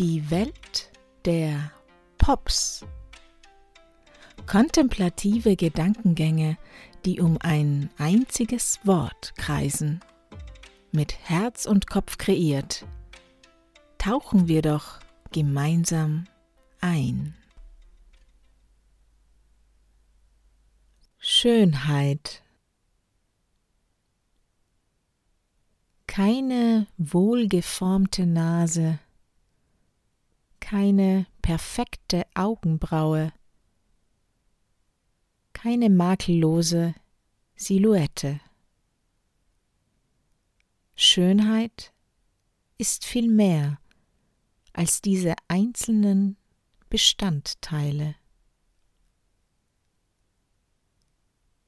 Die Welt der Pops. Kontemplative Gedankengänge, die um ein einziges Wort kreisen. Mit Herz und Kopf kreiert, tauchen wir doch gemeinsam ein. Schönheit keine wohlgeformte Nase, keine perfekte Augenbraue, keine makellose Silhouette. Schönheit ist viel mehr als diese einzelnen Bestandteile.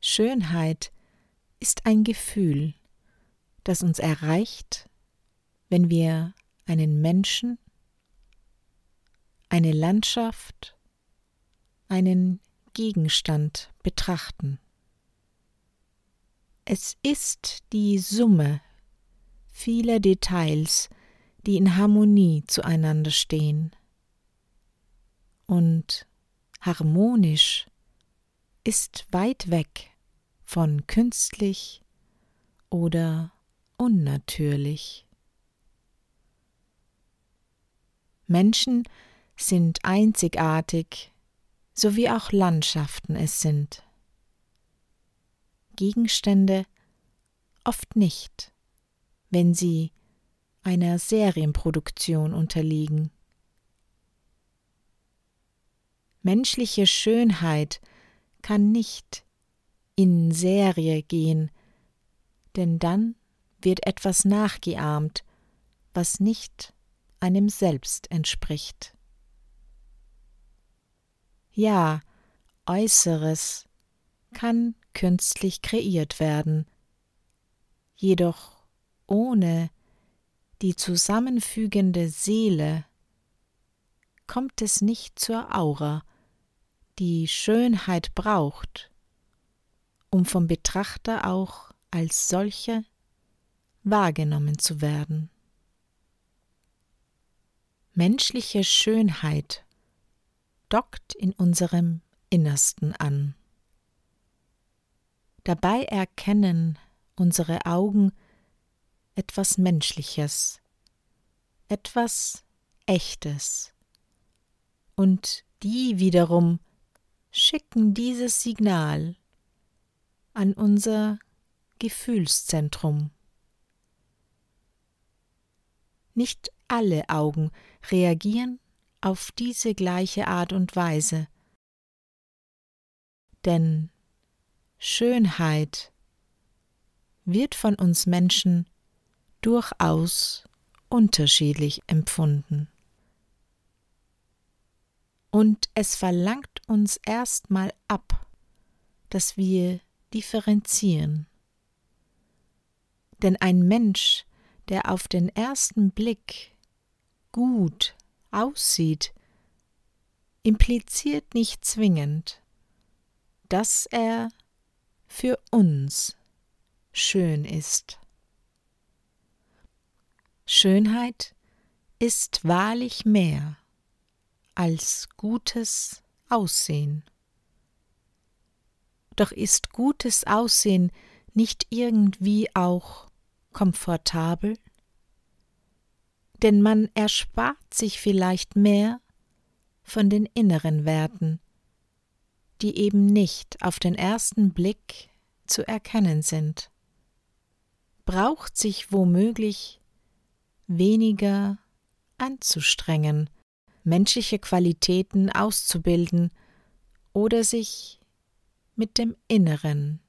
Schönheit ist ein Gefühl, das uns erreicht, wenn wir einen Menschen, eine Landschaft, einen Gegenstand betrachten. Es ist die Summe vieler Details, die in Harmonie zueinander stehen. Und harmonisch ist weit weg von künstlich oder unnatürlich. Menschen sind einzigartig, so wie auch Landschaften es sind. Gegenstände oft nicht, wenn sie einer Serienproduktion unterliegen. Menschliche Schönheit kann nicht in Serie gehen, denn dann wird etwas nachgeahmt, was nicht einem selbst entspricht. Ja, Äußeres kann künstlich kreiert werden, jedoch ohne die zusammenfügende Seele kommt es nicht zur Aura, die Schönheit braucht, um vom Betrachter auch als solche wahrgenommen zu werden. Menschliche Schönheit dockt in unserem Innersten an. Dabei erkennen unsere Augen etwas Menschliches, etwas Echtes, und die wiederum schicken dieses Signal an unser Gefühlszentrum. Nicht alle Augen reagieren auf diese gleiche Art und Weise, denn Schönheit wird von uns Menschen durchaus unterschiedlich empfunden. Und es verlangt uns erstmal ab, dass wir differenzieren. Denn ein Mensch, der auf den ersten Blick gut aussieht, impliziert nicht zwingend, dass er für uns schön ist. Schönheit ist wahrlich mehr als gutes Aussehen. Doch ist gutes Aussehen nicht irgendwie auch komfortabel? Denn man erspart sich vielleicht mehr von den inneren Werten, die eben nicht auf den ersten Blick zu erkennen sind, braucht sich womöglich weniger anzustrengen, menschliche Qualitäten auszubilden oder sich mit dem Inneren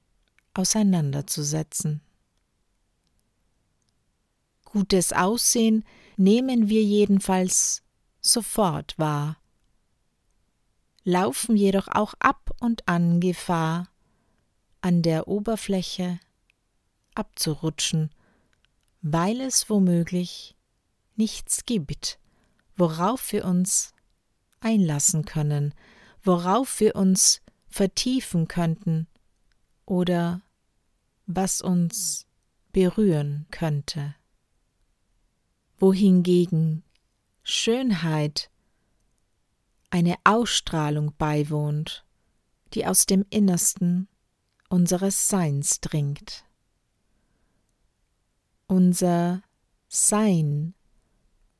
auseinanderzusetzen. Gutes Aussehen nehmen wir jedenfalls sofort wahr, laufen jedoch auch ab und an Gefahr, an der Oberfläche abzurutschen, weil es womöglich nichts gibt, worauf wir uns einlassen können, worauf wir uns vertiefen könnten oder was uns berühren könnte wohingegen Schönheit eine Ausstrahlung beiwohnt, die aus dem Innersten unseres Seins dringt. Unser Sein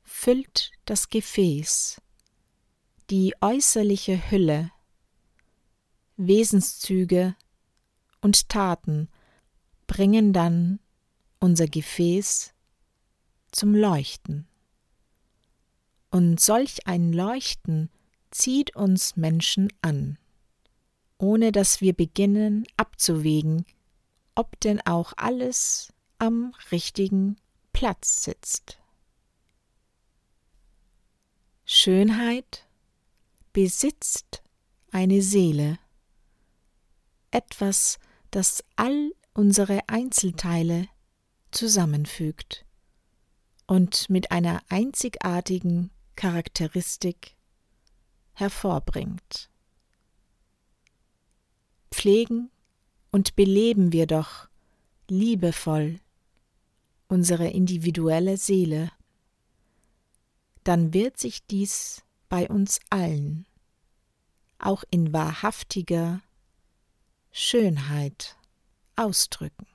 füllt das Gefäß, die äußerliche Hülle, Wesenszüge und Taten bringen dann unser Gefäß zum Leuchten. Und solch ein Leuchten zieht uns Menschen an, ohne dass wir beginnen abzuwägen, ob denn auch alles am richtigen Platz sitzt. Schönheit besitzt eine Seele, etwas, das all unsere Einzelteile zusammenfügt und mit einer einzigartigen Charakteristik hervorbringt. Pflegen und beleben wir doch liebevoll unsere individuelle Seele, dann wird sich dies bei uns allen auch in wahrhaftiger Schönheit ausdrücken.